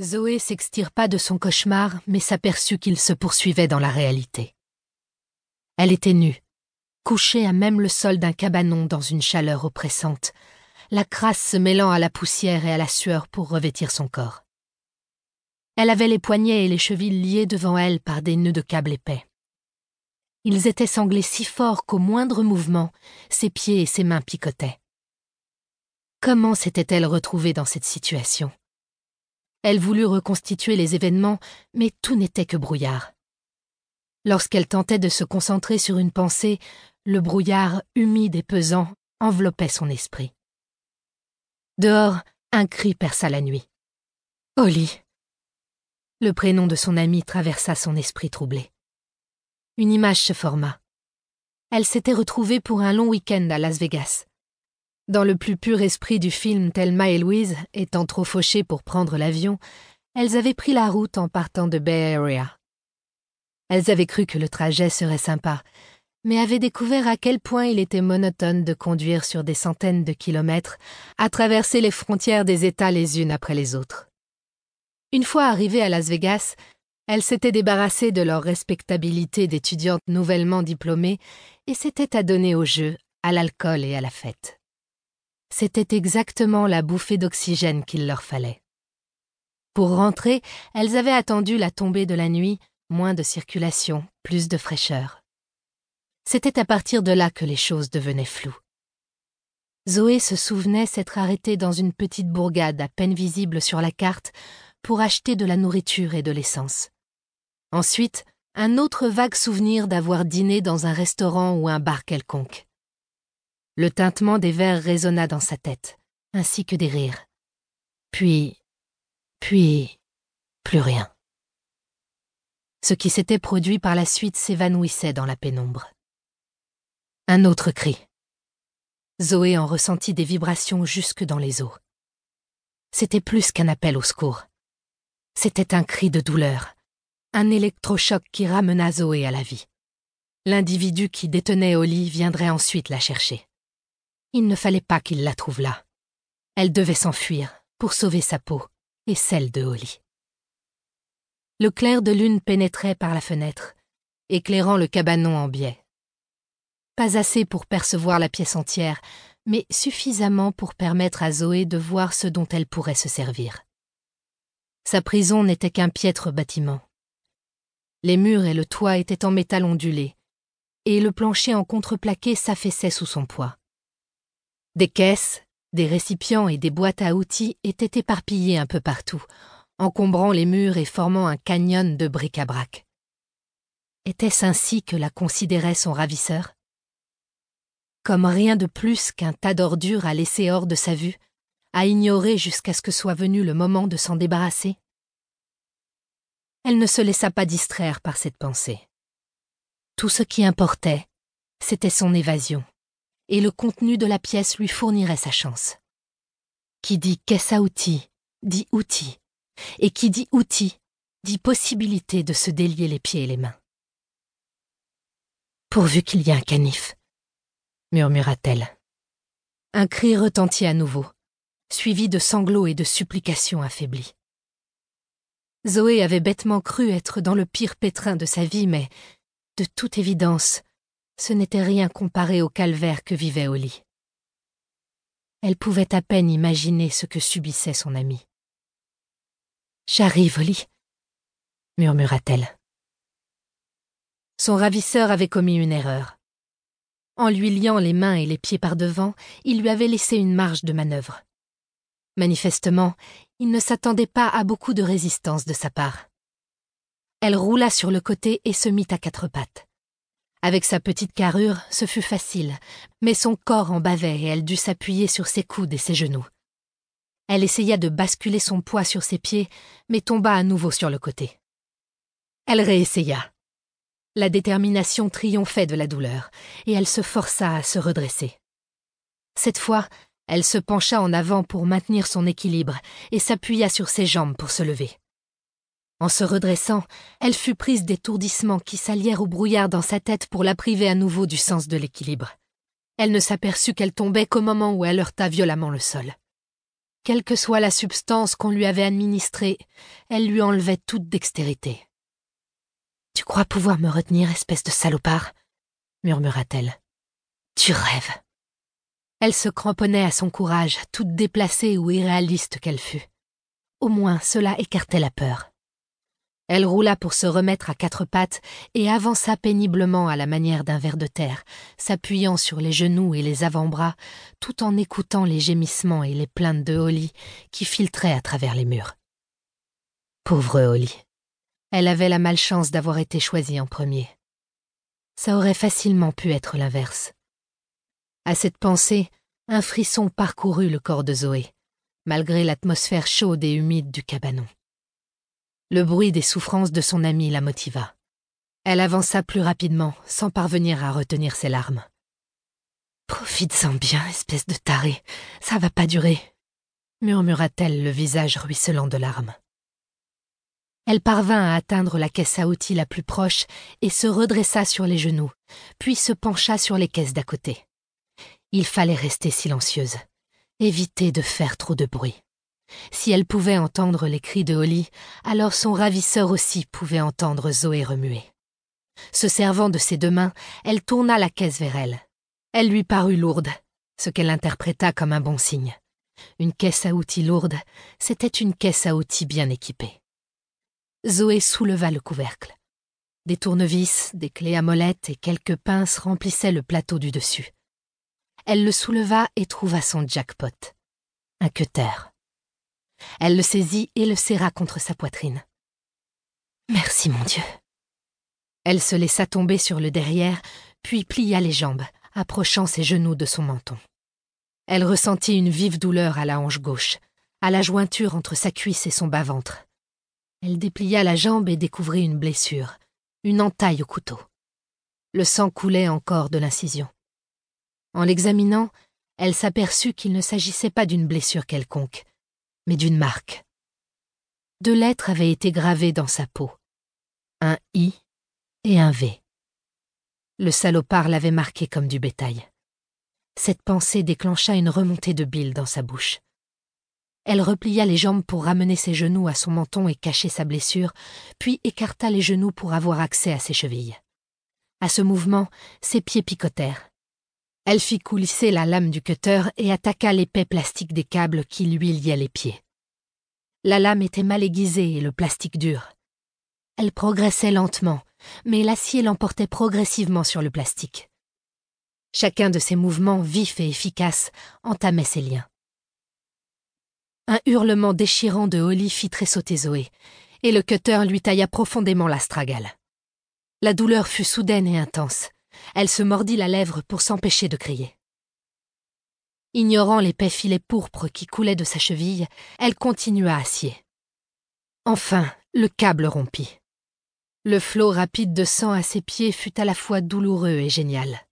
Zoé s'extirpa de son cauchemar, mais s'aperçut qu'il se poursuivait dans la réalité. Elle était nue, couchée à même le sol d'un cabanon dans une chaleur oppressante, la crasse se mêlant à la poussière et à la sueur pour revêtir son corps. Elle avait les poignets et les chevilles liés devant elle par des nœuds de câble épais. Ils étaient sanglés si fort qu'au moindre mouvement, ses pieds et ses mains picotaient. Comment s'était-elle retrouvée dans cette situation? Elle voulut reconstituer les événements, mais tout n'était que brouillard. Lorsqu'elle tentait de se concentrer sur une pensée, le brouillard humide et pesant enveloppait son esprit. Dehors, un cri perça la nuit. Oli. Le prénom de son ami traversa son esprit troublé. Une image se forma. Elle s'était retrouvée pour un long week-end à Las Vegas. Dans le plus pur esprit du film Thelma et Louise, étant trop fauchées pour prendre l'avion, elles avaient pris la route en partant de Bay Area. Elles avaient cru que le trajet serait sympa, mais avaient découvert à quel point il était monotone de conduire sur des centaines de kilomètres, à traverser les frontières des États les unes après les autres. Une fois arrivées à Las Vegas, elles s'étaient débarrassées de leur respectabilité d'étudiantes nouvellement diplômées et s'étaient adonnées au jeu, à l'alcool et à la fête. C'était exactement la bouffée d'oxygène qu'il leur fallait. Pour rentrer, elles avaient attendu la tombée de la nuit, moins de circulation, plus de fraîcheur. C'était à partir de là que les choses devenaient floues. Zoé se souvenait s'être arrêtée dans une petite bourgade à peine visible sur la carte pour acheter de la nourriture et de l'essence. Ensuite, un autre vague souvenir d'avoir dîné dans un restaurant ou un bar quelconque. Le tintement des verres résonna dans sa tête, ainsi que des rires. Puis, puis, plus rien. Ce qui s'était produit par la suite s'évanouissait dans la pénombre. Un autre cri. Zoé en ressentit des vibrations jusque dans les os. C'était plus qu'un appel au secours. C'était un cri de douleur, un électrochoc qui ramena Zoé à la vie. L'individu qui détenait Oli viendrait ensuite la chercher. Il ne fallait pas qu'il la trouve là. Elle devait s'enfuir pour sauver sa peau et celle de Oli. Le clair de lune pénétrait par la fenêtre, éclairant le cabanon en biais. Pas assez pour percevoir la pièce entière, mais suffisamment pour permettre à Zoé de voir ce dont elle pourrait se servir. Sa prison n'était qu'un piètre bâtiment. Les murs et le toit étaient en métal ondulé, et le plancher en contreplaqué s'affaissait sous son poids. Des caisses, des récipients et des boîtes à outils étaient éparpillés un peu partout, encombrant les murs et formant un canyon de bric-à-brac. Était-ce ainsi que la considérait son ravisseur? Comme rien de plus qu'un tas d'ordures à laisser hors de sa vue, à ignorer jusqu'à ce que soit venu le moment de s'en débarrasser? Elle ne se laissa pas distraire par cette pensée. Tout ce qui importait, c'était son évasion, et le contenu de la pièce lui fournirait sa chance. Qui dit caisse à outils, dit outil, et qui dit outil, dit possibilité de se délier les pieds et les mains. Pourvu qu'il y ait un canif murmura-t-elle. Un cri retentit à nouveau, suivi de sanglots et de supplications affaiblies. Zoé avait bêtement cru être dans le pire pétrin de sa vie, mais, de toute évidence, ce n'était rien comparé au calvaire que vivait Oli. Elle pouvait à peine imaginer ce que subissait son ami. J'arrive, Oli, murmura-t-elle. Son ravisseur avait commis une erreur. En lui liant les mains et les pieds par devant, il lui avait laissé une marge de manœuvre. Manifestement, il ne s'attendait pas à beaucoup de résistance de sa part. Elle roula sur le côté et se mit à quatre pattes. Avec sa petite carrure, ce fut facile, mais son corps en bavait et elle dut s'appuyer sur ses coudes et ses genoux. Elle essaya de basculer son poids sur ses pieds, mais tomba à nouveau sur le côté. Elle réessaya. La détermination triomphait de la douleur, et elle se força à se redresser. Cette fois, elle se pencha en avant pour maintenir son équilibre et s'appuya sur ses jambes pour se lever. En se redressant, elle fut prise d'étourdissements qui s'allièrent au brouillard dans sa tête pour la priver à nouveau du sens de l'équilibre. Elle ne s'aperçut qu'elle tombait qu'au moment où elle heurta violemment le sol. Quelle que soit la substance qu'on lui avait administrée, elle lui enlevait toute dextérité. Tu crois pouvoir me retenir, espèce de salopard? murmura-t-elle. Tu rêves. Elle se cramponnait à son courage, toute déplacée ou irréaliste qu'elle fût. Au moins cela écartait la peur. Elle roula pour se remettre à quatre pattes et avança péniblement à la manière d'un ver de terre, s'appuyant sur les genoux et les avant-bras, tout en écoutant les gémissements et les plaintes de Holly qui filtraient à travers les murs. Pauvre Holly. Elle avait la malchance d'avoir été choisie en premier. Ça aurait facilement pu être l'inverse. À cette pensée, un frisson parcourut le corps de Zoé, malgré l'atmosphère chaude et humide du cabanon. Le bruit des souffrances de son amie la motiva. Elle avança plus rapidement, sans parvenir à retenir ses larmes. Profite-en bien, espèce de taré, ça va pas durer, murmura-t-elle, le visage ruisselant de larmes. Elle parvint à atteindre la caisse à outils la plus proche et se redressa sur les genoux, puis se pencha sur les caisses d'à côté. Il fallait rester silencieuse, éviter de faire trop de bruit. Si elle pouvait entendre les cris de Holly, alors son ravisseur aussi pouvait entendre Zoé remuer. Se servant de ses deux mains, elle tourna la caisse vers elle. Elle lui parut lourde, ce qu'elle interpréta comme un bon signe. Une caisse à outils lourde, c'était une caisse à outils bien équipée. Zoé souleva le couvercle. Des tournevis, des clés à molette et quelques pinces remplissaient le plateau du dessus. Elle le souleva et trouva son jackpot. Un cutter. Elle le saisit et le serra contre sa poitrine. Merci, mon Dieu. Elle se laissa tomber sur le derrière, puis plia les jambes, approchant ses genoux de son menton. Elle ressentit une vive douleur à la hanche gauche, à la jointure entre sa cuisse et son bas-ventre. Elle déplia la jambe et découvrit une blessure, une entaille au couteau. Le sang coulait encore de l'incision. En l'examinant, elle s'aperçut qu'il ne s'agissait pas d'une blessure quelconque, mais d'une marque. Deux lettres avaient été gravées dans sa peau. Un I et un V. Le salopard l'avait marqué comme du bétail. Cette pensée déclencha une remontée de bile dans sa bouche. Elle replia les jambes pour ramener ses genoux à son menton et cacher sa blessure, puis écarta les genoux pour avoir accès à ses chevilles. À ce mouvement, ses pieds picotèrent. Elle fit coulisser la lame du cutter et attaqua l'épais plastique des câbles qui lui liaient les pieds. La lame était mal aiguisée et le plastique dur. Elle progressait lentement, mais l'acier l'emportait progressivement sur le plastique. Chacun de ses mouvements vifs et efficaces entamait ses liens. Un hurlement déchirant de Holly fit tressauter Zoé, et le cutter lui tailla profondément l'astragale. La douleur fut soudaine et intense. Elle se mordit la lèvre pour s'empêcher de crier. Ignorant l'épais filet pourpre qui coulait de sa cheville, elle continua à scier. Enfin, le câble rompit. Le flot rapide de sang à ses pieds fut à la fois douloureux et génial.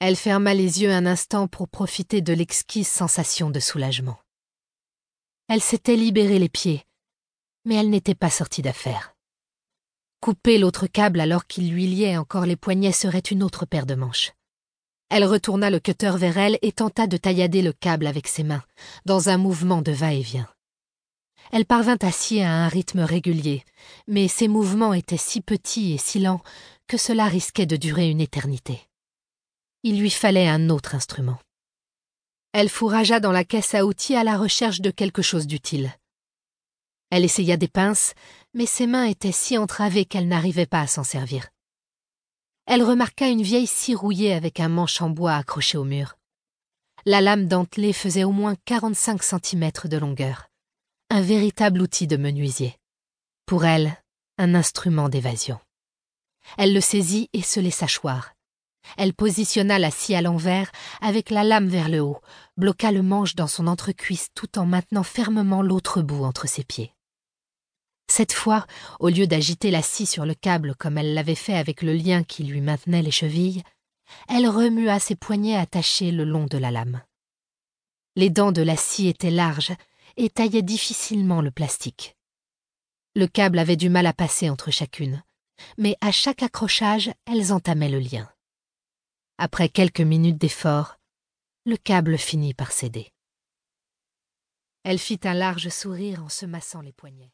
Elle ferma les yeux un instant pour profiter de l'exquise sensation de soulagement. Elle s'était libéré les pieds, mais elle n'était pas sortie d'affaire. Couper l'autre câble alors qu'il lui liait encore les poignets serait une autre paire de manches. Elle retourna le cutter vers elle et tenta de taillader le câble avec ses mains, dans un mouvement de va-et-vient. Elle parvint à scier à un rythme régulier, mais ses mouvements étaient si petits et si lents que cela risquait de durer une éternité. Il lui fallait un autre instrument. Elle fourragea dans la caisse à outils à la recherche de quelque chose d'utile. Elle essaya des pinces, mais ses mains étaient si entravées qu'elle n'arrivait pas à s'en servir. Elle remarqua une vieille scie rouillée avec un manche en bois accroché au mur. La lame dentelée faisait au moins 45 centimètres de longueur. Un véritable outil de menuisier. Pour elle, un instrument d'évasion. Elle le saisit et se laissa choir. Elle positionna la scie à l'envers, avec la lame vers le haut, bloqua le manche dans son entrecuisse tout en maintenant fermement l'autre bout entre ses pieds. Cette fois, au lieu d'agiter la scie sur le câble comme elle l'avait fait avec le lien qui lui maintenait les chevilles, elle remua ses poignets attachés le long de la lame. Les dents de la scie étaient larges et taillaient difficilement le plastique. Le câble avait du mal à passer entre chacune, mais à chaque accrochage, elles entamaient le lien. Après quelques minutes d'effort, le câble finit par céder. Elle fit un large sourire en se massant les poignets.